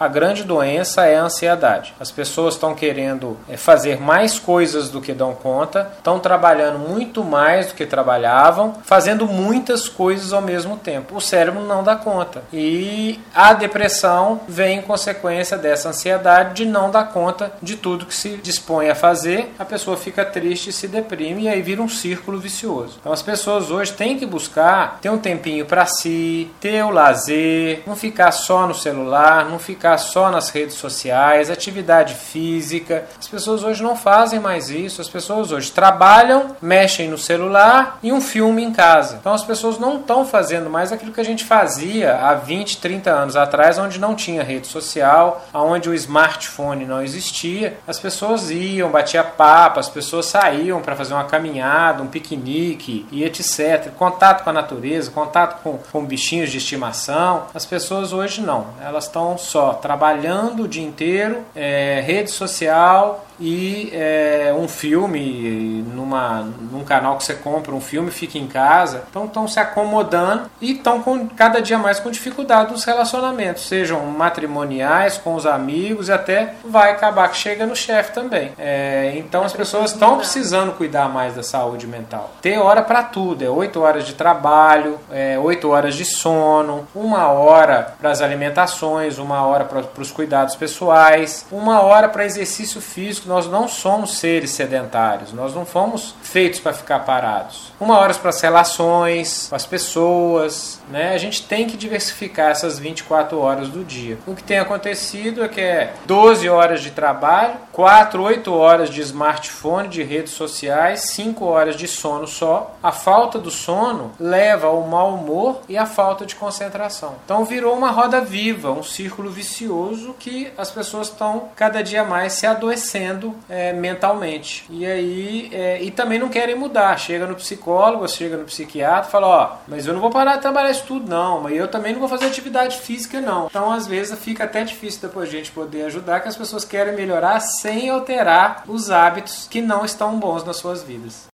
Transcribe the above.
A grande doença é a ansiedade. As pessoas estão querendo é, fazer mais coisas do que dão conta, estão trabalhando muito mais do que trabalhavam, fazendo muitas coisas ao mesmo tempo. O cérebro não dá conta. E a depressão vem em consequência dessa ansiedade de não dar conta de tudo que se dispõe a fazer. A pessoa fica triste, se deprime e aí vira um círculo vicioso. Então as pessoas hoje têm que buscar ter um tempinho para si, ter o lazer, não ficar só no celular, não ficar ficar só nas redes sociais, atividade física. As pessoas hoje não fazem mais isso. As pessoas hoje trabalham, mexem no celular e um filme em casa. Então as pessoas não estão fazendo mais aquilo que a gente fazia há 20, 30 anos atrás, onde não tinha rede social, onde o smartphone não existia. As pessoas iam, batia papo, as pessoas saíam para fazer uma caminhada, um piquenique e etc. Contato com a natureza, contato com, com bichinhos de estimação. As pessoas hoje não. Elas estão só trabalhando o dia inteiro, é, rede social e é, um filme numa, num canal que você compra um filme fica em casa. Então estão se acomodando e estão cada dia mais com dificuldade nos relacionamentos sejam matrimoniais com os amigos e até vai acabar que chega no chefe também. É, então as pessoas estão precisando cuidar mais da saúde mental. Ter hora para tudo é oito horas de trabalho é, oito horas de sono uma hora para as alimentações uma hora para os cuidados pessoais uma hora para exercício físico nós não somos seres sedentários, nós não fomos feitos para ficar parados. Uma hora para as relações, para as pessoas, né? A gente tem que diversificar essas 24 horas do dia. O que tem acontecido é que é 12 horas de trabalho, 4, 8 horas de smartphone, de redes sociais, 5 horas de sono só. A falta do sono leva ao mau humor e à falta de concentração. Então virou uma roda viva, um círculo vicioso que as pessoas estão cada dia mais se adoecendo é, mentalmente. E aí, é, e também não querem mudar. Chega no psicólogo, chega no psiquiatra, fala: Ó, mas eu não vou parar de trabalhar isso tudo, não. Mas eu também não vou fazer atividade física, não. Então, às vezes, fica até difícil depois a gente poder ajudar, que as pessoas querem melhorar sem alterar os hábitos que não estão bons nas suas vidas.